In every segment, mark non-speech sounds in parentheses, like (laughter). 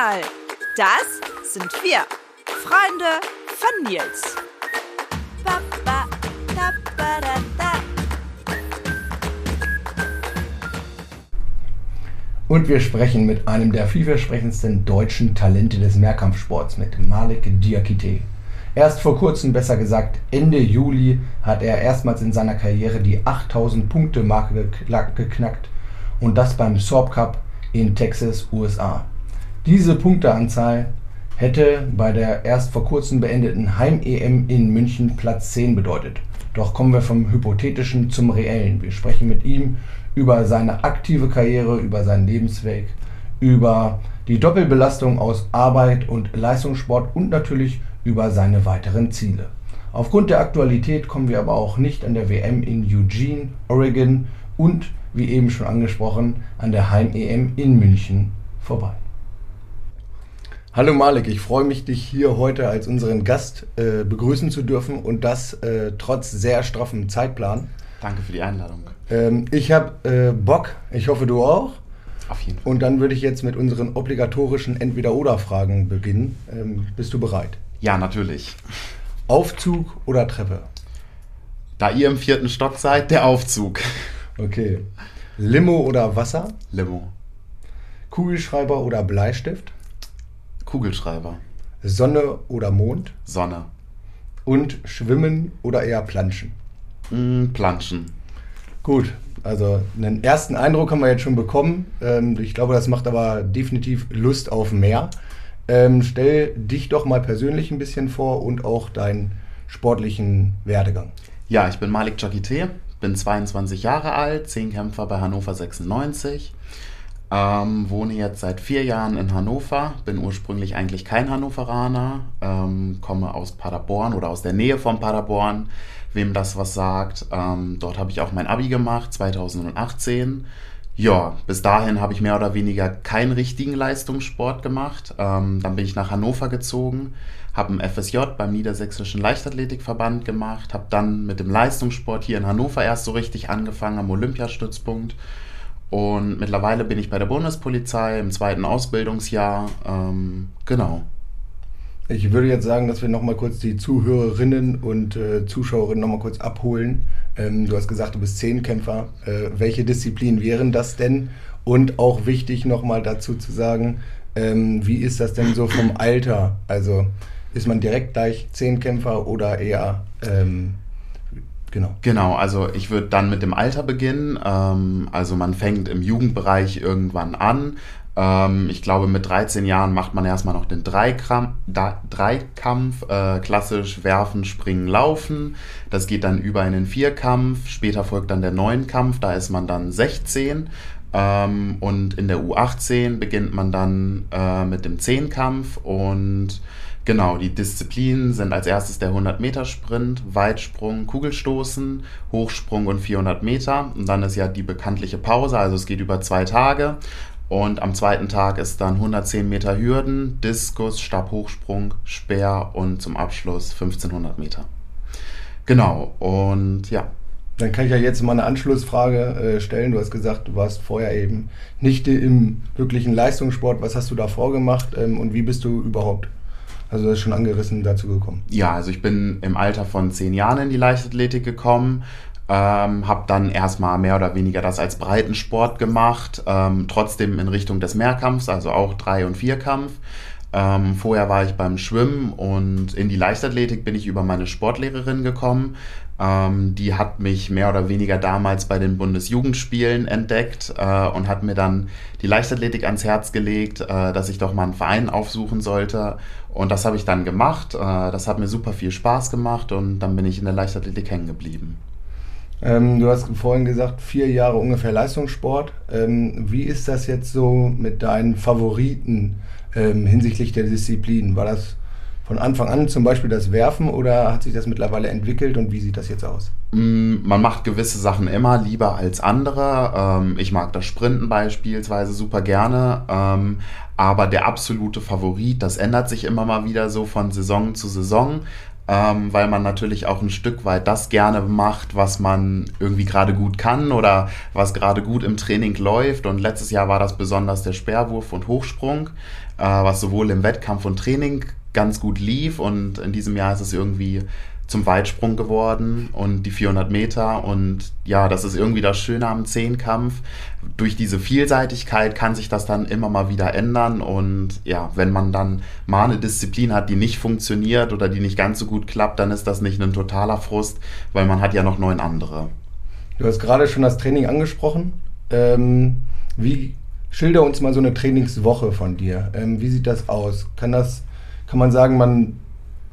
mal, das sind wir, Freunde von Nils. Und wir sprechen mit einem der vielversprechendsten deutschen Talente des Mehrkampfsports, mit Malik Diakite. Erst vor kurzem, besser gesagt Ende Juli, hat er erstmals in seiner Karriere die 8000 Punkte Marke geknackt und das beim Sorb Cup in Texas, USA. Diese Punkteanzahl hätte bei der erst vor kurzem beendeten Heim-EM in München Platz 10 bedeutet. Doch kommen wir vom Hypothetischen zum Reellen. Wir sprechen mit ihm über seine aktive Karriere, über seinen Lebensweg, über die Doppelbelastung aus Arbeit und Leistungssport und natürlich über seine weiteren Ziele. Aufgrund der Aktualität kommen wir aber auch nicht an der WM in Eugene, Oregon und, wie eben schon angesprochen, an der Heim-EM in München vorbei. Hallo Malik, ich freue mich, dich hier heute als unseren Gast äh, begrüßen zu dürfen und das äh, trotz sehr straffem Zeitplan. Danke für die Einladung. Ähm, ich habe äh, Bock, ich hoffe du auch. Auf jeden Fall. Und dann würde ich jetzt mit unseren obligatorischen Entweder-Oder-Fragen beginnen. Ähm, bist du bereit? Ja, natürlich. Aufzug oder Treppe? Da ihr im vierten Stock seid, der Aufzug. Okay. Limo oder Wasser? Limo. Kugelschreiber oder Bleistift? Kugelschreiber. Sonne oder Mond? Sonne. Und Schwimmen oder eher Planschen? Mm, Planschen. Gut, also einen ersten Eindruck haben wir jetzt schon bekommen. Ähm, ich glaube, das macht aber definitiv Lust auf mehr. Ähm, stell dich doch mal persönlich ein bisschen vor und auch deinen sportlichen Werdegang. Ja, ich bin Malik Jakite, bin 22 Jahre alt, Zehnkämpfer bei Hannover 96. Ähm, wohne jetzt seit vier Jahren in Hannover, bin ursprünglich eigentlich kein Hannoveraner, ähm, komme aus Paderborn oder aus der Nähe von Paderborn, wem das was sagt. Ähm, dort habe ich auch mein Abi gemacht, 2018. Ja, bis dahin habe ich mehr oder weniger keinen richtigen Leistungssport gemacht. Ähm, dann bin ich nach Hannover gezogen, habe ein FSJ beim Niedersächsischen Leichtathletikverband gemacht, habe dann mit dem Leistungssport hier in Hannover erst so richtig angefangen am Olympiastützpunkt und mittlerweile bin ich bei der Bundespolizei im zweiten Ausbildungsjahr. Ähm, genau. Ich würde jetzt sagen, dass wir nochmal kurz die Zuhörerinnen und äh, Zuschauerinnen nochmal kurz abholen. Ähm, du hast gesagt, du bist Zehnkämpfer. Äh, welche Disziplinen wären das denn? Und auch wichtig nochmal dazu zu sagen, ähm, wie ist das denn so vom Alter? Also ist man direkt gleich Zehnkämpfer oder eher ähm, Genau. Genau, also ich würde dann mit dem Alter beginnen. Ähm, also man fängt im Jugendbereich irgendwann an. Ähm, ich glaube, mit 13 Jahren macht man erstmal noch den Dreikampf, Dreikampf äh, klassisch werfen, springen, laufen. Das geht dann über in den Vierkampf. Später folgt dann der Neunkampf, da ist man dann 16. Ähm, und in der U18 beginnt man dann äh, mit dem Zehnkampf und Genau, die Disziplinen sind als erstes der 100-Meter-Sprint, Weitsprung, Kugelstoßen, Hochsprung und 400 Meter. Und dann ist ja die bekanntliche Pause, also es geht über zwei Tage. Und am zweiten Tag ist dann 110 Meter Hürden, Diskus, Stabhochsprung, Speer und zum Abschluss 1500 Meter. Genau, und ja. Dann kann ich ja jetzt mal eine Anschlussfrage äh, stellen. Du hast gesagt, du warst vorher eben nicht im wirklichen Leistungssport. Was hast du da vorgemacht ähm, und wie bist du überhaupt also das ist schon angerissen dazu gekommen. Ja, also ich bin im Alter von zehn Jahren in die Leichtathletik gekommen. Ähm, habe dann erstmal mehr oder weniger das als Breitensport gemacht, ähm, trotzdem in Richtung des Mehrkampfs, also auch Drei- und Vierkampf. Ähm, vorher war ich beim Schwimmen und in die Leichtathletik bin ich über meine Sportlehrerin gekommen. Ähm, die hat mich mehr oder weniger damals bei den Bundesjugendspielen entdeckt äh, und hat mir dann die Leichtathletik ans Herz gelegt, äh, dass ich doch mal einen Verein aufsuchen sollte. Und das habe ich dann gemacht. Äh, das hat mir super viel Spaß gemacht und dann bin ich in der Leichtathletik hängen geblieben. Ähm, du hast vorhin gesagt, vier Jahre ungefähr Leistungssport. Ähm, wie ist das jetzt so mit deinen Favoriten ähm, hinsichtlich der Disziplinen? War das von Anfang an zum Beispiel das Werfen oder hat sich das mittlerweile entwickelt und wie sieht das jetzt aus? Mm, man macht gewisse Sachen immer lieber als andere. Ähm, ich mag das Sprinten beispielsweise super gerne, ähm, aber der absolute Favorit, das ändert sich immer mal wieder so von Saison zu Saison. ähm, weil man natürlich auch ein Stück weit das gerne macht, was man irgendwie gerade gut kann oder was gerade gut im Training läuft. Und letztes Jahr war das besonders der Speerwurf und Hochsprung, äh, was sowohl im Wettkampf und Training ganz gut lief. Und in diesem Jahr ist es irgendwie zum Weitsprung geworden und die 400 Meter. Und ja, das ist irgendwie das Schöne am Zehnkampf. Durch diese Vielseitigkeit kann sich das dann immer mal wieder ändern. Und ja, wenn man dann mal eine Disziplin hat, die nicht funktioniert oder die nicht ganz so gut klappt, dann ist das nicht ein totaler Frust, weil man hat ja noch neun andere. Du hast gerade schon das Training angesprochen. Ähm, wie schilder uns mal so eine Trainingswoche von dir? Ähm, wie sieht das aus? Kann das, kann man sagen, man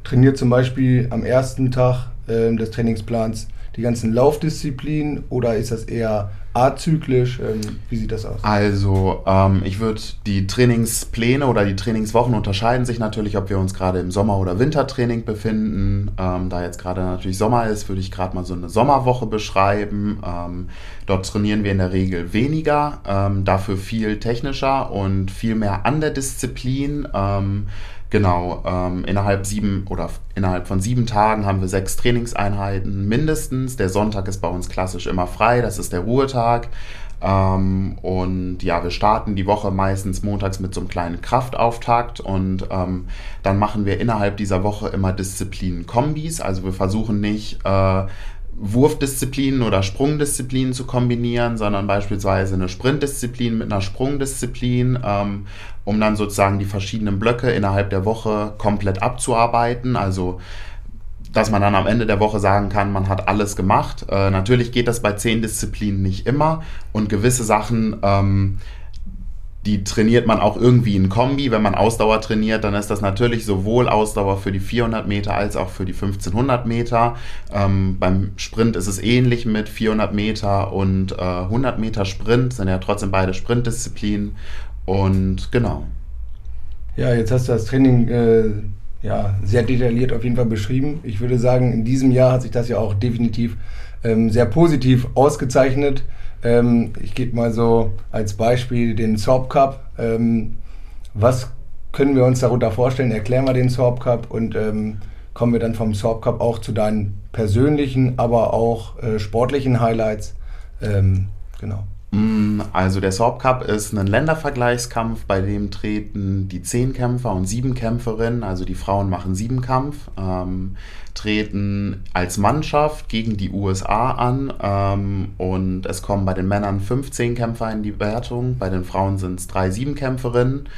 trainiert zum Beispiel am ersten Tag äh, des Trainingsplans die ganzen Laufdisziplinen oder ist das eher azyklisch? Ähm, wie sieht das aus? Also, ähm, ich würde die Trainingspläne oder die Trainingswochen unterscheiden sich natürlich, ob wir uns gerade im Sommer- oder Wintertraining befinden. Ähm, da jetzt gerade natürlich Sommer ist, würde ich gerade mal so eine Sommerwoche beschreiben. Ähm, dort trainieren wir in der Regel weniger, ähm, dafür viel technischer und viel mehr an der Disziplin. Genau, ähm, innerhalb sieben oder innerhalb von sieben Tagen haben wir sechs Trainingseinheiten mindestens. Der Sonntag ist bei uns klassisch immer frei, das ist der Ruhetag. Ähm, und ja, wir starten die Woche meistens montags mit so einem kleinen Kraftauftakt und ähm, dann machen wir innerhalb dieser Woche immer Disziplinen-Kombis. Also wir versuchen nicht äh, Wurfdisziplinen oder Sprungdisziplinen zu kombinieren, sondern beispielsweise eine Sprintdisziplin mit einer Sprungdisziplin, ähm, um dann sozusagen die verschiedenen Blöcke innerhalb der Woche komplett abzuarbeiten. Also dass man dann am Ende der Woche sagen kann, man hat alles gemacht. Äh, natürlich geht das bei zehn Disziplinen nicht immer und gewisse Sachen ähm, die trainiert man auch irgendwie in Kombi. Wenn man Ausdauer trainiert, dann ist das natürlich sowohl Ausdauer für die 400 Meter als auch für die 1500 Meter. Ähm, beim Sprint ist es ähnlich mit 400 Meter und äh, 100 Meter Sprint, sind ja trotzdem beide Sprintdisziplinen. Und genau. Ja, jetzt hast du das Training äh, ja, sehr detailliert auf jeden Fall beschrieben. Ich würde sagen, in diesem Jahr hat sich das ja auch definitiv ähm, sehr positiv ausgezeichnet. Ähm, ich gebe mal so als Beispiel den Sorb Cup. Ähm, was können wir uns darunter vorstellen? Erklären wir den Sorb Cup und ähm, kommen wir dann vom Sorb Cup auch zu deinen persönlichen, aber auch äh, sportlichen Highlights. Ähm, genau. Mm, also der Sorb Cup ist ein Ländervergleichskampf, bei dem treten die Zehnkämpfer und Siebenkämpferinnen, also die Frauen machen Siebenkampf, ähm, treten als Mannschaft gegen die USA an ähm, und es kommen bei den Männern 15 Kämpfer in die Wertung, bei den Frauen sind es drei Siebenkämpferinnen.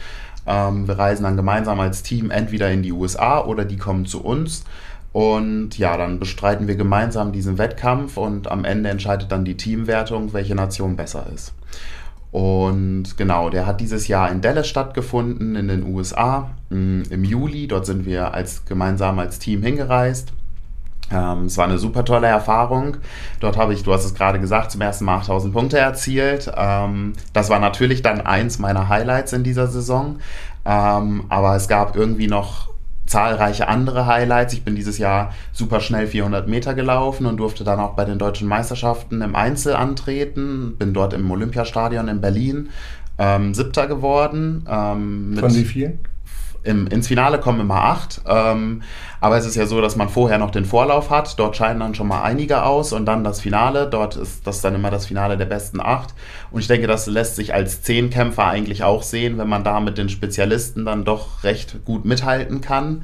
Ähm, wir reisen dann gemeinsam als Team entweder in die USA oder die kommen zu uns. Und ja, dann bestreiten wir gemeinsam diesen Wettkampf und am Ende entscheidet dann die Teamwertung, welche Nation besser ist. Und genau, der hat dieses Jahr in Dallas stattgefunden, in den USA, mm, im Juli. Dort sind wir als gemeinsam als Team hingereist. Ähm, es war eine super tolle Erfahrung. Dort habe ich, du hast es gerade gesagt, zum ersten Mal 8000 Punkte erzielt. Ähm, das war natürlich dann eins meiner Highlights in dieser Saison. Ähm, aber es gab irgendwie noch zahlreiche andere Highlights. Ich bin dieses Jahr super schnell 400 Meter gelaufen und durfte dann auch bei den deutschen Meisterschaften im Einzel antreten. Bin dort im Olympiastadion in Berlin ähm, Siebter geworden. Ähm, Von wie vielen? Im, ins Finale kommen immer acht. Ähm, aber es ist ja so, dass man vorher noch den Vorlauf hat. Dort scheiden dann schon mal einige aus und dann das Finale. Dort ist das dann immer das Finale der besten acht. Und ich denke, das lässt sich als Zehnkämpfer eigentlich auch sehen, wenn man da mit den Spezialisten dann doch recht gut mithalten kann.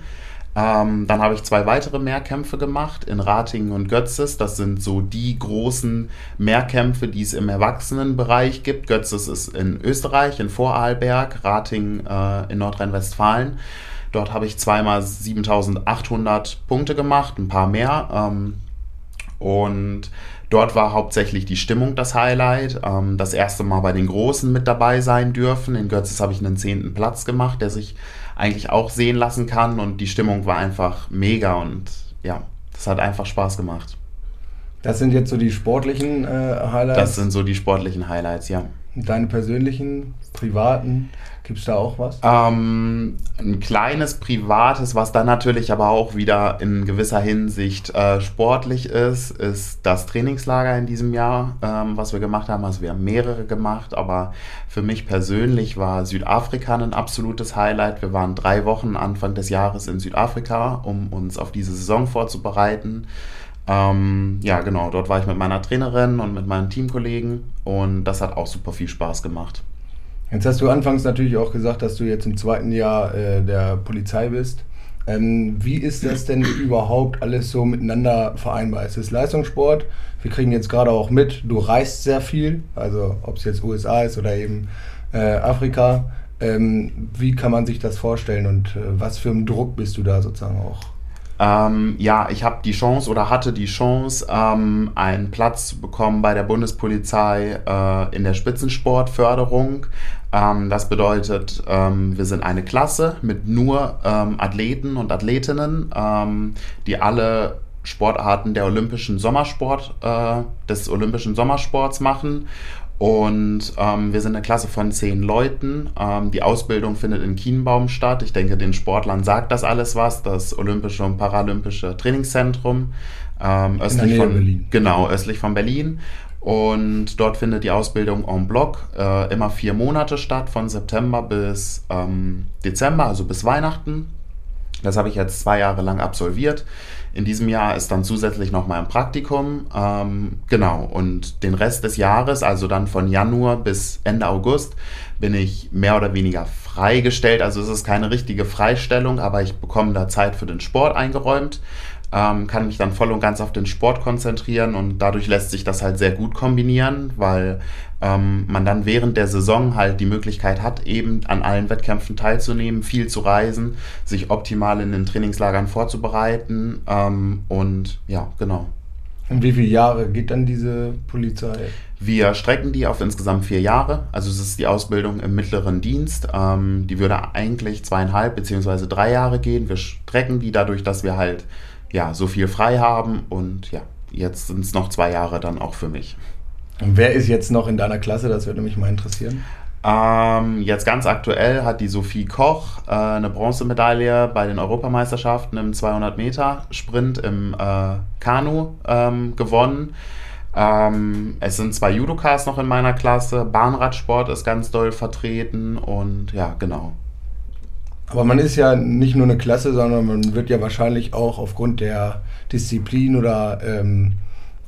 Ähm, dann habe ich zwei weitere Mehrkämpfe gemacht in Ratingen und Götzes. Das sind so die großen Mehrkämpfe, die es im Erwachsenenbereich gibt. Götzes ist in Österreich, in Vorarlberg, Ratingen äh, in Nordrhein-Westfalen. Dort habe ich zweimal 7800 Punkte gemacht, ein paar mehr. Ähm, und dort war hauptsächlich die Stimmung das Highlight. Ähm, das erste Mal bei den Großen mit dabei sein dürfen. In Götzes habe ich einen zehnten Platz gemacht, der sich eigentlich auch sehen lassen kann. Und die Stimmung war einfach mega und ja, das hat einfach Spaß gemacht. Das sind jetzt so die sportlichen äh, Highlights? Das sind so die sportlichen Highlights, ja. Deine persönlichen, privaten, gibt es da auch was? Ähm, ein kleines privates, was dann natürlich aber auch wieder in gewisser Hinsicht äh, sportlich ist, ist das Trainingslager in diesem Jahr, ähm, was wir gemacht haben. Also wir haben mehrere gemacht, aber für mich persönlich war Südafrika ein absolutes Highlight. Wir waren drei Wochen Anfang des Jahres in Südafrika, um uns auf diese Saison vorzubereiten. Ähm, ja, genau, dort war ich mit meiner Trainerin und mit meinen Teamkollegen und das hat auch super viel Spaß gemacht. Jetzt hast du anfangs natürlich auch gesagt, dass du jetzt im zweiten Jahr äh, der Polizei bist. Ähm, wie ist das denn (clears throat) überhaupt alles so miteinander vereinbar? Es ist Leistungssport. Wir kriegen jetzt gerade auch mit, du reist sehr viel, also ob es jetzt USA ist oder eben äh, Afrika. Ähm, wie kann man sich das vorstellen und äh, was für einen Druck bist du da sozusagen auch? Ähm, ja, ich habe die Chance oder hatte die Chance, ähm, einen Platz zu bekommen bei der Bundespolizei äh, in der Spitzensportförderung. Ähm, das bedeutet, ähm, wir sind eine Klasse mit nur ähm, Athleten und Athletinnen, ähm, die alle Sportarten der olympischen Sommersport, äh, des olympischen Sommersports machen und ähm, wir sind eine Klasse von zehn Leuten. Ähm, die Ausbildung findet in Kienbaum statt. Ich denke, den Sportlern sagt das alles was. Das Olympische und Paralympische Trainingszentrum. Ähm, östlich von Berlin. Genau, östlich von Berlin. Und dort findet die Ausbildung en bloc äh, immer vier Monate statt, von September bis ähm, Dezember, also bis Weihnachten. Das habe ich jetzt zwei Jahre lang absolviert. In diesem Jahr ist dann zusätzlich noch mal ein Praktikum. Ähm, genau, und den Rest des Jahres, also dann von Januar bis Ende August, bin ich mehr oder weniger freigestellt. Also es ist keine richtige Freistellung, aber ich bekomme da Zeit für den Sport eingeräumt ähm, kann mich dann voll und ganz auf den Sport konzentrieren und dadurch lässt sich das halt sehr gut kombinieren, weil ähm, man dann während der Saison halt die Möglichkeit hat, eben an allen Wettkämpfen teilzunehmen, viel zu reisen, sich optimal in den Trainingslagern vorzubereiten ähm, und ja, genau. Und wie viele Jahre geht dann diese Polizei? Wir strecken die auf insgesamt vier Jahre. Also es ist die Ausbildung im mittleren Dienst. Ähm, die würde eigentlich zweieinhalb beziehungsweise drei Jahre gehen. Wir strecken die dadurch, dass wir halt ja, so viel frei haben und ja, jetzt sind es noch zwei Jahre dann auch für mich. Und wer ist jetzt noch in deiner Klasse? Das würde mich mal interessieren. Ähm, jetzt ganz aktuell hat die Sophie Koch äh, eine Bronzemedaille bei den Europameisterschaften im 200 Meter Sprint im äh, Kanu ähm, gewonnen. Ähm, es sind zwei Judokas noch in meiner Klasse. Bahnradsport ist ganz doll vertreten und ja, genau. Aber man ist ja nicht nur eine Klasse, sondern man wird ja wahrscheinlich auch aufgrund der Disziplin oder ähm,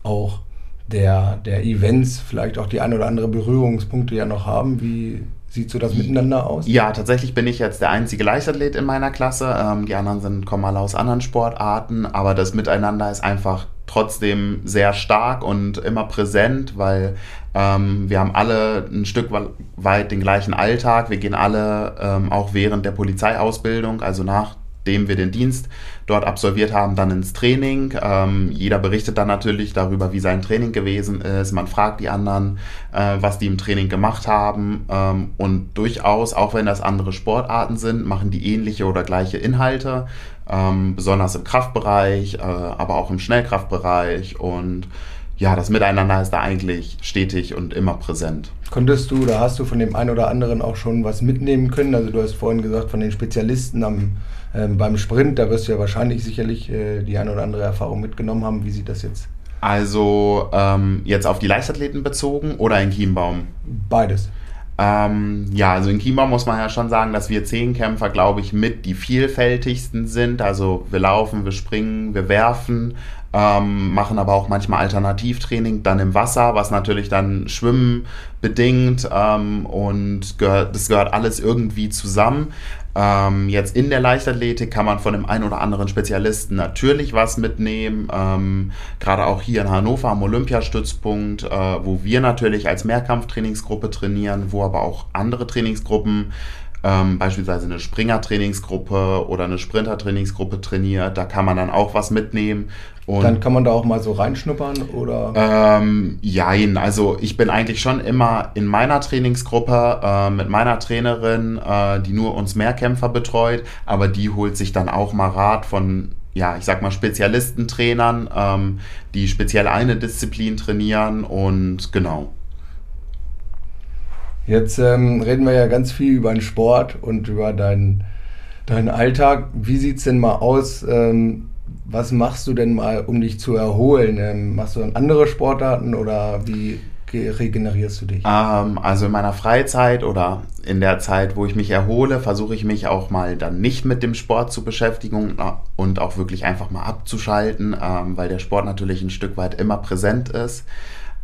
auch der, der Events vielleicht auch die ein oder andere Berührungspunkte ja noch haben. Wie sieht so das miteinander aus? Ja, tatsächlich bin ich jetzt der einzige Leichtathlet in meiner Klasse. Ähm, die anderen sind, kommen alle aus anderen Sportarten, aber das Miteinander ist einfach trotzdem sehr stark und immer präsent, weil ähm, wir haben alle ein Stück weit den gleichen Alltag. Wir gehen alle ähm, auch während der Polizeiausbildung, also nachdem wir den Dienst dort absolviert haben, dann ins Training. Ähm, jeder berichtet dann natürlich darüber, wie sein Training gewesen ist. Man fragt die anderen, äh, was die im Training gemacht haben. Ähm, und durchaus, auch wenn das andere Sportarten sind, machen die ähnliche oder gleiche Inhalte. Ähm, besonders im Kraftbereich, äh, aber auch im Schnellkraftbereich und ja, das Miteinander ist da eigentlich stetig und immer präsent. Konntest du oder hast du von dem einen oder anderen auch schon was mitnehmen können? Also du hast vorhin gesagt, von den Spezialisten am, äh, beim Sprint, da wirst du ja wahrscheinlich sicherlich äh, die eine oder andere Erfahrung mitgenommen haben. Wie sieht das jetzt? Also ähm, jetzt auf die Leichtathleten bezogen oder in Chiembaum? Beides. Ähm, ja, also in Chiembaum muss man ja schon sagen, dass wir Zehnkämpfer, glaube ich, mit die vielfältigsten sind. Also wir laufen, wir springen, wir werfen, ähm, machen aber auch manchmal Alternativtraining dann im Wasser, was natürlich dann Schwimmen bedingt ähm, und gehört, das gehört alles irgendwie zusammen. Ähm, jetzt in der Leichtathletik kann man von dem einen oder anderen Spezialisten natürlich was mitnehmen. Ähm, Gerade auch hier in Hannover am Olympiastützpunkt, äh, wo wir natürlich als Mehrkampftrainingsgruppe trainieren, wo aber auch andere Trainingsgruppen ähm, beispielsweise eine Springer-Trainingsgruppe oder eine Sprinter-Trainingsgruppe trainiert. Da kann man dann auch was mitnehmen. Und dann kann man da auch mal so reinschnuppern oder? Ähm, jein, also ich bin eigentlich schon immer in meiner Trainingsgruppe äh, mit meiner Trainerin, äh, die nur uns Mehrkämpfer betreut, aber die holt sich dann auch mal Rat von ja, ich sag mal, Spezialistentrainern, ähm, die speziell eine Disziplin trainieren und genau. Jetzt ähm, reden wir ja ganz viel über den Sport und über deinen, deinen Alltag. Wie sieht es denn mal aus? Ähm, was machst du denn mal, um dich zu erholen? Ähm, machst du dann andere Sportarten oder wie regenerierst du dich? Ähm, also in meiner Freizeit oder in der Zeit, wo ich mich erhole, versuche ich mich auch mal dann nicht mit dem Sport zu beschäftigen und auch wirklich einfach mal abzuschalten, ähm, weil der Sport natürlich ein Stück weit immer präsent ist.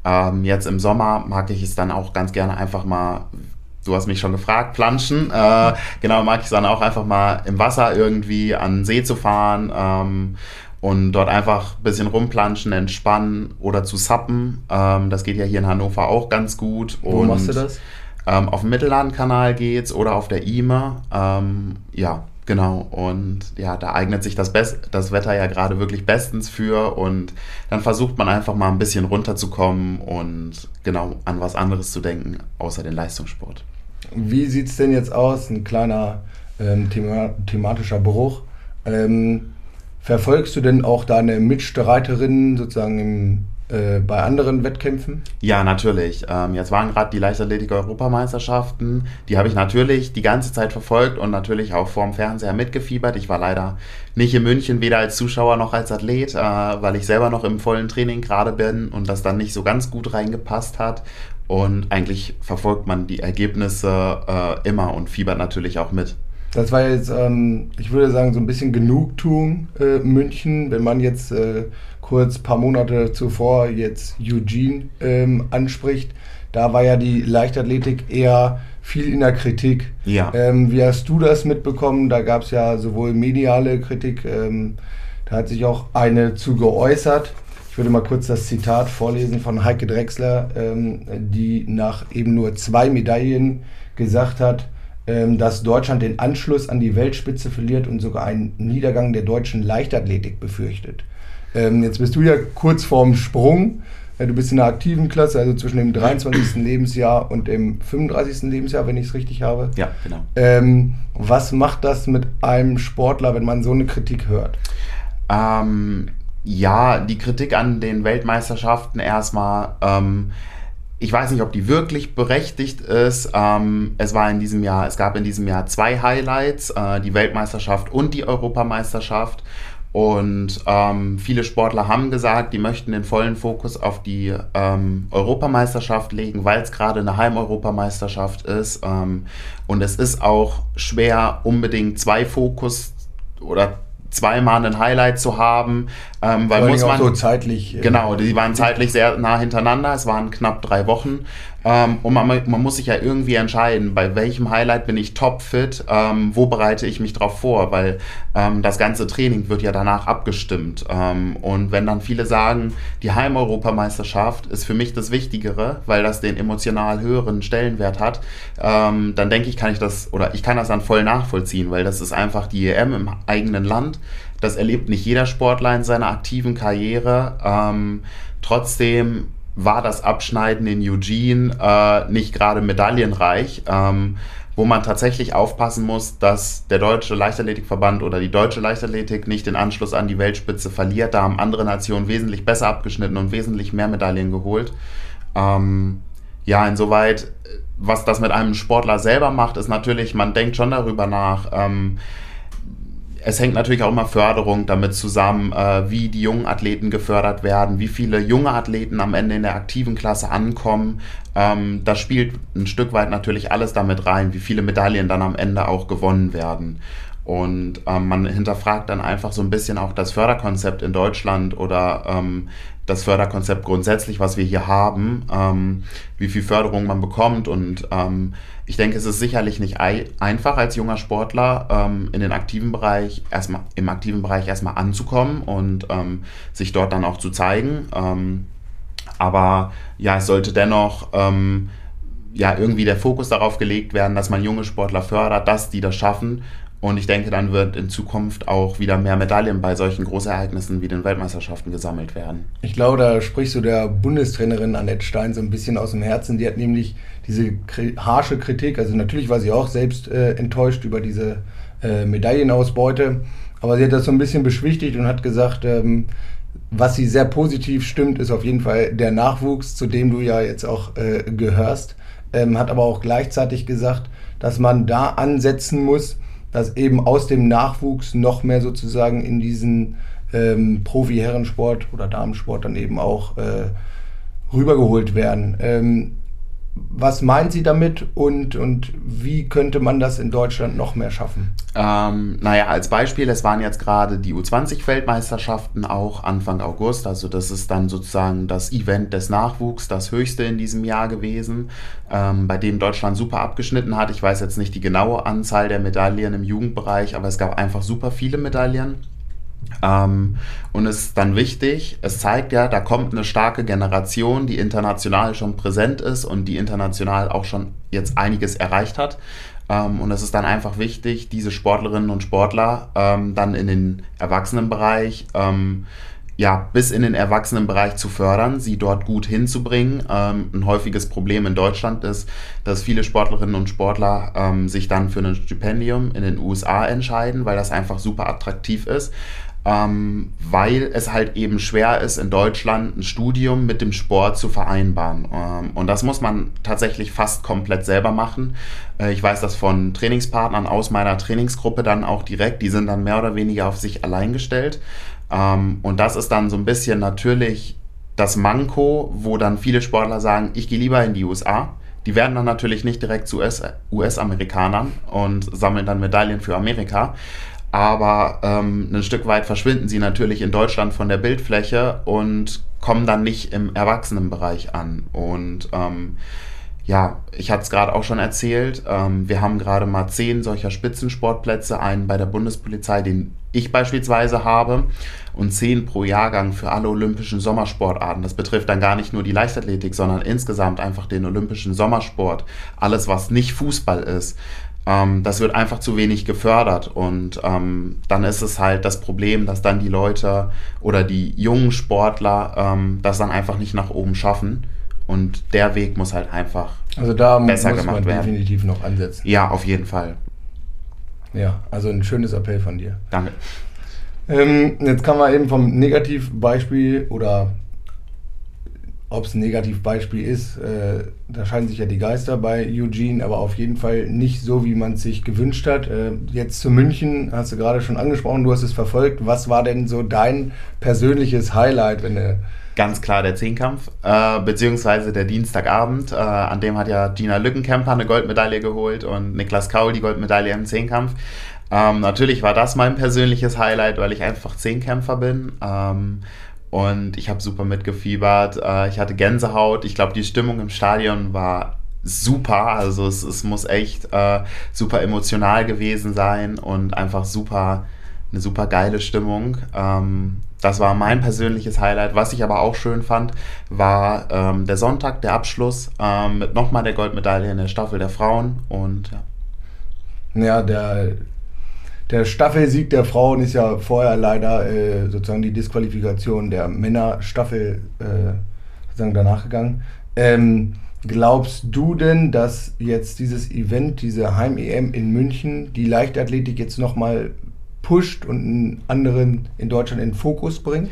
Ähm, jetzt im Sommer mag ich es dann auch ganz gerne einfach mal du hast mich schon gefragt, planschen. Äh, genau, mag ich dann auch einfach mal im Wasser irgendwie an den See zu fahren ähm, und dort einfach ein bisschen rumplanschen, entspannen oder zu sappen. Ähm, das geht ja hier in Hannover auch ganz gut. Wo und, machst du das? Ähm, auf dem Mittellandkanal geht's oder auf der IMA. Ähm, ja, genau. Und ja, da eignet sich das, Best das Wetter ja gerade wirklich bestens für. Und dann versucht man einfach mal ein bisschen runterzukommen und genau an was anderes zu denken, außer den Leistungssport. Wie sieht es denn jetzt aus? Ein kleiner ähm, thema thematischer Bruch. Ähm, Verfolgst du denn auch deine Mitstreiterinnen sozusagen im, äh, bei anderen Wettkämpfen? Ja, natürlich. Ähm, jetzt waren gerade die Leichtathletik-Europameisterschaften. Die habe ich natürlich die ganze Zeit verfolgt und natürlich auch vorm Fernseher mitgefiebert. Ich war leider nicht in München, weder als Zuschauer noch als Athlet, äh, weil ich selber noch im vollen Training gerade bin und das dann nicht so ganz gut reingepasst hat. Und eigentlich verfolgt man die Ergebnisse äh, immer und fiebert natürlich auch mit. Das war jetzt, ähm, ich würde sagen, so ein bisschen Genugtuung äh, München, wenn man jetzt äh, kurz ein paar Monate zuvor jetzt Eugene ähm, anspricht. Da war ja die Leichtathletik eher viel in der Kritik. Ja. Ähm, wie hast du das mitbekommen? Da gab es ja sowohl mediale Kritik, ähm, da hat sich auch eine zu geäußert. Ich würde mal kurz das Zitat vorlesen von Heike Drexler, ähm, die nach eben nur zwei Medaillen gesagt hat, ähm, dass Deutschland den Anschluss an die Weltspitze verliert und sogar einen Niedergang der deutschen Leichtathletik befürchtet. Ähm, jetzt bist du ja kurz vorm Sprung. Äh, du bist in der aktiven Klasse, also zwischen dem 23. (clears throat) Lebensjahr und dem 35. Lebensjahr, wenn ich es richtig habe. Ja, genau. Ähm, was macht das mit einem Sportler, wenn man so eine Kritik hört? Ähm, ja, die Kritik an den Weltmeisterschaften erstmal. Ähm, ich weiß nicht, ob die wirklich berechtigt ist. Ähm, es war in diesem Jahr, es gab in diesem Jahr zwei Highlights, äh, die Weltmeisterschaft und die Europameisterschaft. Und ähm, viele Sportler haben gesagt, die möchten den vollen Fokus auf die ähm, Europameisterschaft legen, weil es gerade eine Heimeuropameisterschaft ist. Ähm, und es ist auch schwer, unbedingt zwei Fokus oder zweimal ein Highlight zu haben, ähm, weil muss man so zeitlich äh, genau, die waren zeitlich sehr nah hintereinander. Es waren knapp drei Wochen ähm, und man, man, muss sich ja irgendwie entscheiden, bei welchem Highlight bin ich topfit, ähm, wo bereite ich mich drauf vor, weil ähm, das ganze Training wird ja danach abgestimmt. Ähm, und wenn dann viele sagen, die Heimeuropameisterschaft ist für mich das Wichtigere, weil das den emotional höheren Stellenwert hat, ähm, dann denke ich, kann ich das oder ich kann das dann voll nachvollziehen, weil das ist einfach die EM im eigenen Land. Das erlebt nicht jeder Sportler in seiner aktiven Karriere. Ähm, trotzdem war das Abschneiden in Eugene äh, nicht gerade medaillenreich, ähm, wo man tatsächlich aufpassen muss, dass der deutsche Leichtathletikverband oder die deutsche Leichtathletik nicht den Anschluss an die Weltspitze verliert. Da haben andere Nationen wesentlich besser abgeschnitten und wesentlich mehr Medaillen geholt. Ähm, ja, insoweit, was das mit einem Sportler selber macht, ist natürlich, man denkt schon darüber nach. Ähm, es hängt natürlich auch immer Förderung damit zusammen, äh, wie die jungen Athleten gefördert werden, wie viele junge Athleten am Ende in der aktiven Klasse ankommen. Ähm, das spielt ein Stück weit natürlich alles damit rein, wie viele Medaillen dann am Ende auch gewonnen werden. Und ähm, man hinterfragt dann einfach so ein bisschen auch das Förderkonzept in Deutschland oder ähm, das Förderkonzept grundsätzlich, was wir hier haben, ähm, wie viel Förderung man bekommt. Und ähm, ich denke, es ist sicherlich nicht einfach als junger Sportler ähm, in den aktiven Bereich erstmal im aktiven Bereich erstmal anzukommen und ähm, sich dort dann auch zu zeigen. Ähm, aber ja, es sollte dennoch ähm, ja irgendwie der Fokus darauf gelegt werden, dass man junge Sportler fördert, dass die das schaffen und ich denke, dann wird in Zukunft auch wieder mehr Medaillen bei solchen Großereignissen wie den Weltmeisterschaften gesammelt werden. Ich glaube, da sprichst du der Bundestrainerin Annette Stein so ein bisschen aus dem Herzen. Die hat nämlich diese harsche Kritik, also natürlich war sie auch selbst äh, enttäuscht über diese äh, Medaillenausbeute, aber sie hat das so ein bisschen beschwichtigt und hat gesagt, ähm, was sie sehr positiv stimmt, ist auf jeden Fall der Nachwuchs, zu dem du ja jetzt auch äh, gehörst. ähm, hat aber auch gleichzeitig gesagt, dass man da ansetzen muss, dass eben aus dem Nachwuchs noch mehr sozusagen in diesen ähm, Profi-Herrensport oder Damensport dann eben auch äh, rübergeholt werden. Ähm, was meint sie damit und, und wie könnte man das in Deutschland noch mehr schaffen? Ähm, naja, als Beispiel, es waren jetzt gerade die U20-Weltmeisterschaften auch Anfang August. Also das ist dann sozusagen das Event des Nachwuchs, das höchste in diesem Jahr gewesen, ähm, bei dem Deutschland super abgeschnitten hat. Ich weiß jetzt nicht die genaue Anzahl der Medaillen im Jugendbereich, aber es gab einfach super viele Medaillen. Ähm, und es ist dann wichtig, es zeigt ja, da kommt eine starke Generation, die international schon präsent ist und die international auch schon jetzt einiges erreicht hat. Ähm, und es ist dann einfach wichtig, diese Sportlerinnen und Sportler ähm, dann in den Erwachsenenbereich ähm, ja, bis in den Erwachsenenbereich zu fördern, sie dort gut hinzubringen. Ähm, ein häufiges Problem in Deutschland ist, dass viele Sportlerinnen und Sportler ähm, sich dann für ein Stipendium in den USA entscheiden, weil das einfach super attraktiv ist ähm, weil es halt eben schwer ist, in Deutschland ein Studium mit dem Sport zu vereinbaren. Ähm, und das muss man tatsächlich fast komplett selber machen. Äh, ich weiß das von Trainingspartnern aus meiner Trainingsgruppe dann auch direkt, die sind dann mehr oder weniger auf sich allein gestellt. Ähm, und das ist dann so ein bisschen natürlich das Manko, wo dann viele Sportler sagen, ich gehe lieber in die USA. Die werden dann natürlich nicht direkt zu US-Amerikanern und sammeln dann Medaillen für Amerika aber ähm, ein Stück weit verschwinden sie natürlich in Deutschland von der Bildfläche und kommen dann nicht im Erwachsenenbereich an. Und ähm, ja, ich hatte es gerade auch schon erzählt, ähm, wir haben gerade mal zehn solcher Spitzensportplätze, einen bei der Bundespolizei, den ich beispielsweise habe, und zehn pro Jahrgang für alle olympischen Sommersportarten. Das betrifft dann gar nicht nur die Leichtathletik, sondern insgesamt einfach den olympischen Sommersport. Alles, was nicht Fußball ist. Ähm, das wird einfach zu wenig gefördert und ähm, dann ist es halt das Problem, dass dann die Leute oder die jungen Sportler ähm, das dann einfach nicht nach oben schaffen und der Weg muss halt einfach also da besser muss gemacht man werden. definitiv noch ansetzen. Ja, auf jeden Fall. Ja, also ein schönes Appell von dir. Danke. Ähm, jetzt kann man eben vom Negativbeispiel oder ob es ein Negativbeispiel ist, äh, da scheinen sich ja die Geister bei Eugene, aber auf jeden Fall nicht so, wie man es sich gewünscht hat. Äh, jetzt zu München, hast du gerade schon angesprochen, du hast es verfolgt. Was war denn so dein persönliches Highlight, wenn du Ganz klar der Zehnkampf, äh, beziehungsweise der Dienstagabend. Äh, an dem hat ja Gina Lückenkämper eine Goldmedaille geholt und Niklas Kaul die Goldmedaille im Zehnkampf. Ähm, natürlich war das mein persönliches Highlight, weil ich einfach Zehnkämpfer bin. Ähm, und ich habe super mitgefiebert. Äh, ich hatte Gänsehaut. Ich glaube, die Stimmung im Stadion war super. Also es, es muss echt äh, super emotional gewesen sein und einfach super eine super geile Stimmung. Ähm, das war mein persönliches Highlight. Was ich aber auch schön fand, war ähm, der Sonntag, der Abschluss ähm, mit nochmal der Goldmedaille in der Staffel der Frauen und ja. Ja, der der Staffelsieg der Frauen ist ja vorher leider äh, sozusagen die Disqualifikation der Männerstaffel äh, sozusagen danach gegangen. Ähm, glaubst du denn, dass jetzt dieses Event, diese Heim-EM in München, die Leichtathletik jetzt nochmal pusht und einen anderen in Deutschland in Fokus bringt?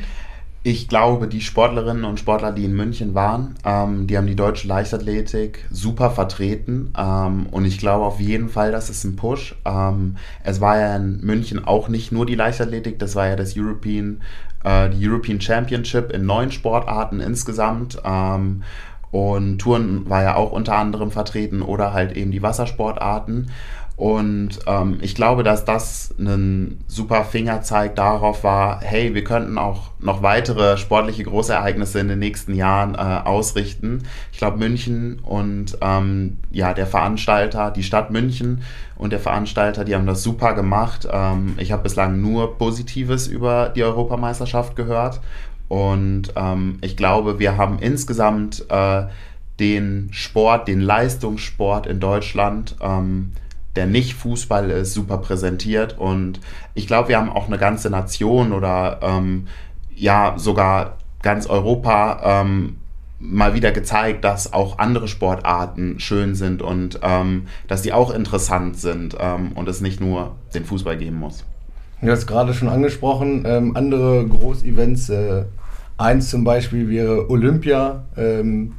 Ich glaube, die Sportlerinnen und Sportler, die in München waren, ähm, die haben die deutsche Leichtathletik super vertreten. Ähm, und ich glaube auf jeden Fall, das ist ein Push. Ähm, es war ja in München auch nicht nur die Leichtathletik, das war ja das European, äh, die European Championship in neun Sportarten insgesamt. Ähm, und Touren war ja auch unter anderem vertreten oder halt eben die Wassersportarten. Und ähm, ich glaube, dass das ein super Fingerzeig darauf war, hey, wir könnten auch noch weitere sportliche Großereignisse in den nächsten Jahren äh, ausrichten. Ich glaube, München und ähm, ja, der Veranstalter, die Stadt München und der Veranstalter, die haben das super gemacht. Ähm, ich habe bislang nur Positives über die Europameisterschaft gehört. Und ähm, ich glaube, wir haben insgesamt äh, den Sport, den Leistungssport in Deutschland, ähm, der nicht Fußball ist, super präsentiert. Und ich glaube, wir haben auch eine ganze Nation oder ähm, ja sogar ganz Europa ähm, mal wieder gezeigt, dass auch andere Sportarten schön sind und ähm, dass die auch interessant sind ähm, und es nicht nur den Fußball geben muss. Du hast gerade schon angesprochen, ähm, andere Großevents, äh, eins zum Beispiel wäre Olympia. Ähm,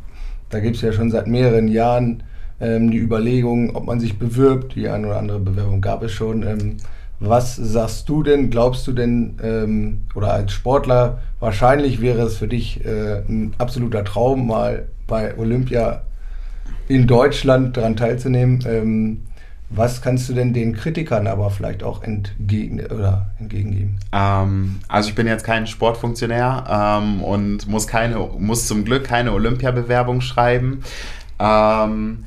da gibt es ja schon seit mehreren Jahren ähm, die Überlegung, ob man sich bewirbt. Die eine oder andere Bewerbung gab es schon. Ähm, was sagst du denn? Glaubst du denn, ähm, oder als Sportler, wahrscheinlich wäre es für dich äh, ein absoluter Traum, mal bei Olympia in Deutschland daran teilzunehmen. Ähm, was kannst du denn den Kritikern aber vielleicht auch entgegen, oder entgegengeben? Ähm, also ich bin jetzt kein Sportfunktionär ähm, und muss, keine, muss zum Glück keine Olympiabewerbung schreiben. Ähm,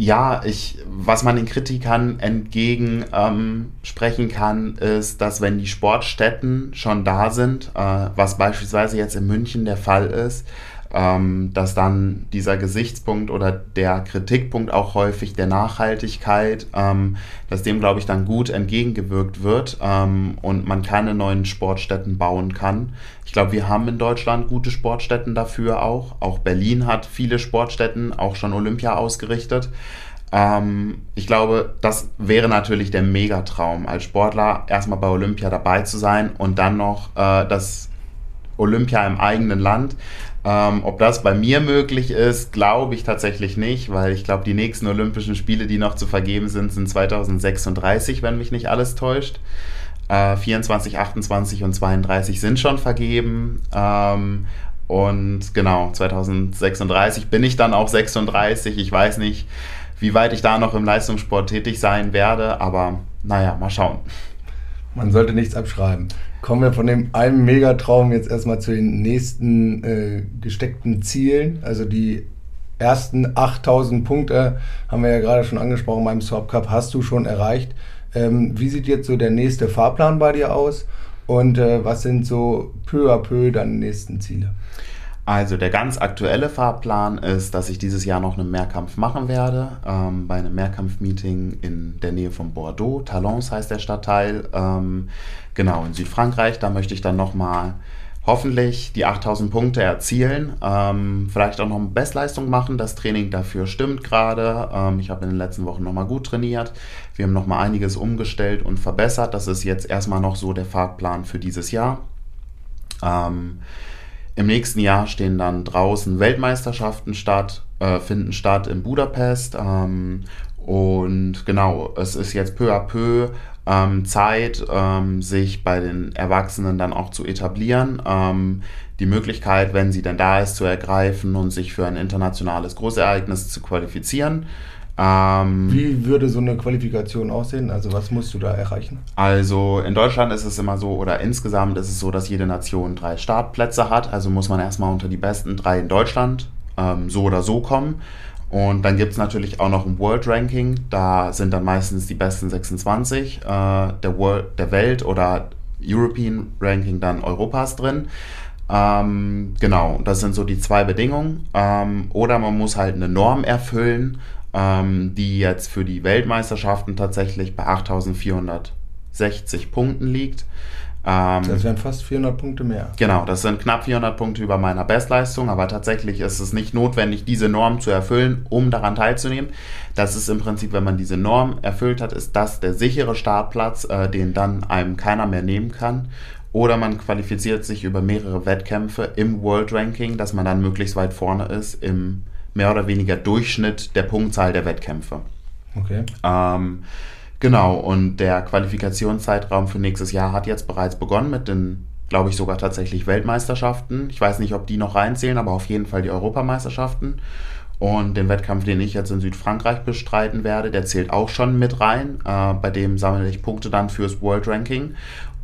ja, ich, was man den Kritikern entgegensprechen ähm, kann, ist, dass wenn die Sportstätten schon da sind, äh, was beispielsweise jetzt in München der Fall ist, ähm, dass dann dieser Gesichtspunkt oder der Kritikpunkt auch häufig der Nachhaltigkeit, ähm, dass dem, glaube ich, dann gut entgegengewirkt wird ähm, und man keine neuen Sportstätten bauen kann. Ich glaube, wir haben in Deutschland gute Sportstätten dafür auch. Auch Berlin hat viele Sportstätten, auch schon Olympia ausgerichtet. Ähm, ich glaube, das wäre natürlich der Megatraum, als Sportler erstmal bei Olympia dabei zu sein und dann noch äh, das Olympia im eigenen Land. Ähm, ob das bei mir möglich ist, glaube ich tatsächlich nicht, weil ich glaube, die nächsten Olympischen Spiele, die noch zu vergeben sind, sind 2036, wenn mich nicht alles täuscht. Äh, 24, 28 und 32 sind schon vergeben. Ähm, und genau, 2036 bin ich dann auch 36. Ich weiß nicht, wie weit ich da noch im Leistungssport tätig sein werde, aber naja, mal schauen. Man sollte nichts abschreiben. Kommen wir von dem einen Megatraum jetzt erstmal zu den nächsten äh, gesteckten Zielen. Also die ersten 8000 Punkte haben wir ja gerade schon angesprochen beim Swap Cup, hast du schon erreicht. Ähm, wie sieht jetzt so der nächste Fahrplan bei dir aus? Und äh, was sind so peu à peu deine nächsten Ziele? Also der ganz aktuelle Fahrplan ist, dass ich dieses Jahr noch einen Mehrkampf machen werde, ähm, bei einem Mehrkampf-Meeting in der Nähe von Bordeaux. Talons heißt der Stadtteil. Ähm, genau, in Südfrankreich. Da möchte ich dann nochmal hoffentlich die 8000 Punkte erzielen. Ähm, vielleicht auch noch eine Bestleistung machen. Das Training dafür stimmt gerade. Ähm, ich habe in den letzten Wochen nochmal gut trainiert. Wir haben nochmal einiges umgestellt und verbessert. Das ist jetzt erstmal noch so der Fahrplan für dieses Jahr. Ähm, im nächsten Jahr stehen dann draußen Weltmeisterschaften statt, äh, finden statt in Budapest. Ähm, und genau, es ist jetzt peu à peu ähm, Zeit, ähm, sich bei den Erwachsenen dann auch zu etablieren. Ähm, die Möglichkeit, wenn sie denn da ist, zu ergreifen und sich für ein internationales Großereignis zu qualifizieren. Ähm, Wie würde so eine Qualifikation aussehen? Also was musst du da erreichen? Also in Deutschland ist es immer so, oder insgesamt ist es so, dass jede Nation drei Startplätze hat. Also muss man erstmal unter die besten drei in Deutschland ähm, so oder so kommen. Und dann gibt es natürlich auch noch ein World Ranking. Da sind dann meistens die besten 26 äh, der, World, der Welt oder European Ranking dann Europas drin. Ähm, genau, das sind so die zwei Bedingungen. Ähm, oder man muss halt eine Norm erfüllen ähm, die jetzt für die Weltmeisterschaften tatsächlich bei 8460 Punkten liegt. Ähm, das wären fast 400 Punkte mehr. Genau, das sind knapp 400 Punkte über meiner Bestleistung, aber tatsächlich ist es nicht notwendig, diese Norm zu erfüllen, um daran teilzunehmen. Das ist im Prinzip, wenn man diese Norm erfüllt hat, ist das der sichere Startplatz, äh, den dann einem keiner mehr nehmen kann. Oder man qualifiziert sich über mehrere Wettkämpfe im World Ranking, dass man dann möglichst weit vorne ist im mehr oder weniger Durchschnitt der Punktzahl der Wettkämpfe. Okay. Ähm, genau, und der Qualifikationszeitraum für nächstes Jahr hat jetzt bereits begonnen mit den, glaube ich, sogar tatsächlich Weltmeisterschaften. Ich weiß nicht, ob die noch reinzählen, aber auf jeden Fall die Europameisterschaften. Und den Wettkampf, den ich jetzt in Südfrankreich bestreiten werde, der zählt auch schon mit rein. Äh, bei dem sammle ich Punkte dann fürs World Ranking.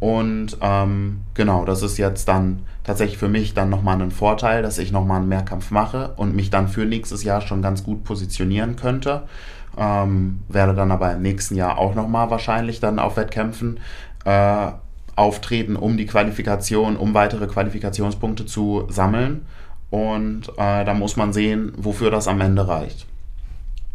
Und ähm, genau, das ist jetzt dann tatsächlich für mich dann nochmal ein Vorteil, dass ich nochmal einen Mehrkampf mache und mich dann für nächstes Jahr schon ganz gut positionieren könnte. Ähm, werde dann aber im nächsten Jahr auch nochmal wahrscheinlich dann auf Wettkämpfen äh, auftreten, um die Qualifikation, um weitere Qualifikationspunkte zu sammeln. Und äh, da muss man sehen, wofür das am Ende reicht.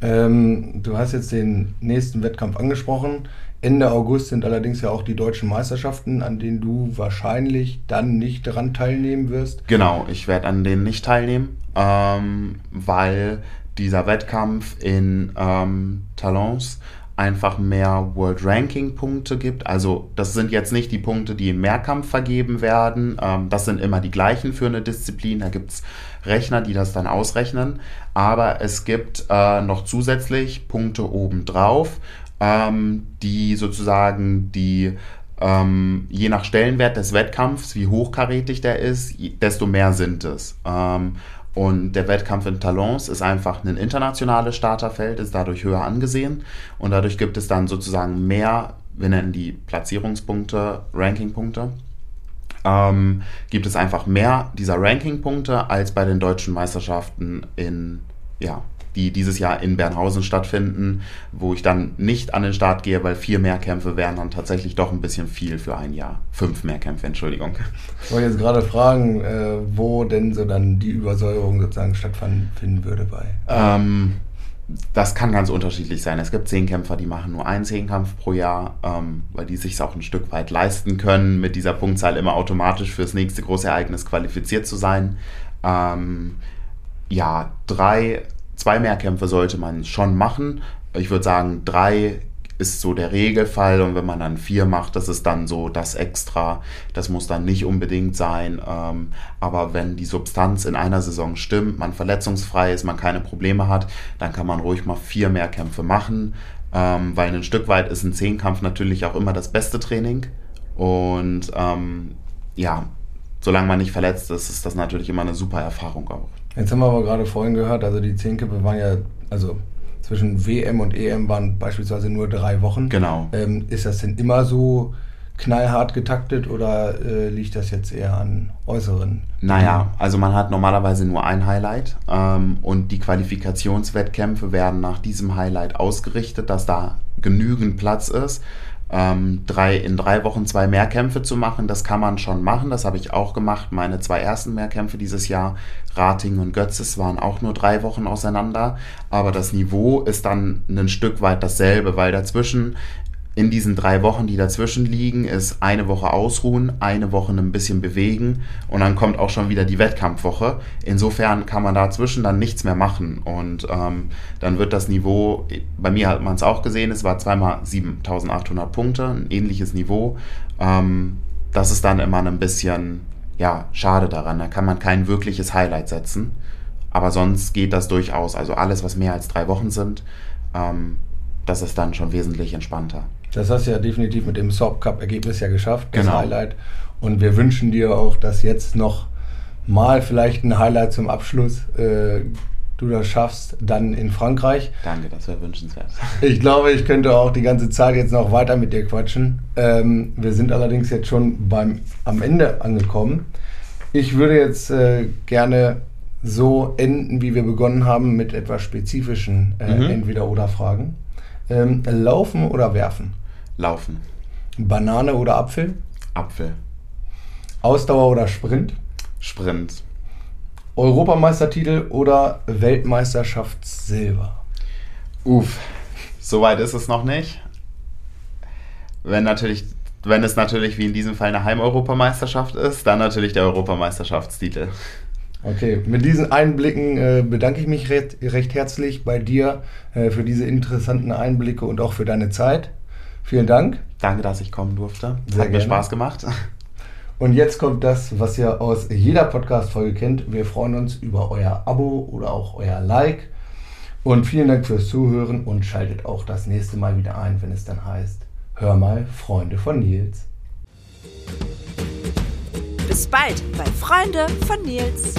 Ähm, du hast jetzt den nächsten Wettkampf angesprochen. Ende August sind allerdings ja auch die deutschen Meisterschaften, an denen du wahrscheinlich dann nicht daran teilnehmen wirst. Genau, ich werde an denen nicht teilnehmen, ähm, weil dieser Wettkampf in ähm, Talons einfach mehr World Ranking Punkte gibt. Also das sind jetzt nicht die Punkte, die im Mehrkampf vergeben werden. Ähm, das sind immer die gleichen für eine Disziplin. Da gibt es Rechner, die das dann ausrechnen. Aber es gibt äh, noch zusätzlich Punkte obendrauf, ähm, die sozusagen die ähm, je nach Stellenwert des Wettkampfs, wie hochkarätig der ist, desto mehr sind es. Ähm, und der Wettkampf in Talons ist einfach ein internationales Starterfeld, ist dadurch höher angesehen. Und dadurch gibt es dann sozusagen mehr, wir nennen die Platzierungspunkte, Rankingpunkte. Ähm, gibt es einfach mehr dieser Rankingpunkte als bei den deutschen Meisterschaften in ja, die dieses Jahr in Bernhausen stattfinden, wo ich dann nicht an den Start gehe, weil vier Mehrkämpfe wären dann tatsächlich doch ein bisschen viel für ein Jahr. Fünf Mehrkämpfe, Entschuldigung. Ich wollte jetzt gerade fragen, äh, wo denn so dann die Übersäuerung sozusagen stattfinden würde bei. Ähm, das kann ganz unterschiedlich sein. Es gibt Zehnkämpfer, die machen nur einen Zehnkampf pro Jahr, ähm, weil die sich auch ein Stück weit leisten können, mit dieser Punktzahl immer automatisch fürs nächste große Ereignis qualifiziert zu sein. Ähm, ja, drei zwei Mehrkämpfe sollte man schon machen. Ich würde sagen, drei ist so der Regelfall und wenn man dann vier macht, das ist dann so das Extra. Das muss dann nicht unbedingt sein. Ähm, aber wenn die Substanz in einer Saison stimmt, man verletzungsfrei ist, man keine Probleme hat, dann kann man ruhig mal vier Mehrkämpfe machen. Ähm, weil ein Stück weit ist ein Zehnkampf natürlich auch immer das beste Training. Und ähm, ja, solange man nicht verletzt ist, ist das natürlich immer eine super Erfahrung auch. Jetzt haben wir aber gerade vorhin gehört, also die Zehnkippe waren ja, also zwischen WM und EM waren beispielsweise nur drei Wochen. Genau. Ähm, ist das denn immer so knallhart getaktet oder äh, liegt das jetzt eher an äußeren? Naja, also man hat normalerweise nur ein Highlight ähm, und die Qualifikationswettkämpfe werden nach diesem Highlight ausgerichtet, dass da genügend Platz ist ähm, drei, in drei Wochen zwei Mehrkämpfe zu machen, das kann man schon machen. Das habe ich auch gemacht. Meine zwei ersten Mehrkämpfe dieses Jahr, Rating und Götzes, waren auch nur drei Wochen auseinander. Aber das Niveau ist dann ein Stück weit dasselbe, weil dazwischen in diesen drei Wochen, die dazwischen liegen, ist eine Woche ausruhen, eine Woche ein bisschen bewegen und dann kommt auch schon wieder die Wettkampfwoche. Insofern kann man dazwischen dann nichts mehr machen und ähm, dann wird das Niveau, bei mir hat man es auch gesehen, es war zweimal 7800 Punkte, ein ähnliches Niveau. Ähm, das ist dann immer ein bisschen ja, schade daran, da kann man kein wirkliches Highlight setzen. Aber sonst geht das durchaus. Also alles, was mehr als drei Wochen sind, ähm, das ist dann schon wesentlich entspannter. Das hast du ja definitiv mit dem Soap Cup Ergebnis ja geschafft, das genau. Highlight. Und wir wünschen dir auch, dass jetzt noch mal vielleicht ein Highlight zum Abschluss äh, du das schaffst, dann in Frankreich. Danke, das wäre wünschenswert. Ich glaube, ich könnte auch die ganze Zeit jetzt noch weiter mit dir quatschen. Ähm, wir sind allerdings jetzt schon beim, am Ende angekommen. Ich würde jetzt äh, gerne so enden, wie wir begonnen haben, mit etwas spezifischen äh, mhm. Entweder-Oder-Fragen. Ähm, laufen oder werfen? Laufen. Banane oder Apfel? Apfel. Ausdauer oder Sprint? Sprint. Europameistertitel oder Weltmeisterschaftssilber? Uff, so weit ist es noch nicht. Wenn natürlich, wenn es natürlich wie in diesem Fall eine Heimeuropameisterschaft ist, dann natürlich der Europameisterschaftstitel. Okay, mit diesen Einblicken äh, bedanke ich mich recht, recht herzlich bei dir äh, für diese interessanten Einblicke und auch für deine Zeit. Vielen Dank. Danke, dass ich kommen durfte. Sehr Hat mir Spaß gemacht. Und jetzt kommt das, was ihr aus jeder Podcast-Folge kennt. Wir freuen uns über euer Abo oder auch euer Like. Und vielen Dank fürs Zuhören und schaltet auch das nächste Mal wieder ein, wenn es dann heißt, hör mal, Freunde von Nils. Bis bald bei Freunde von Nils.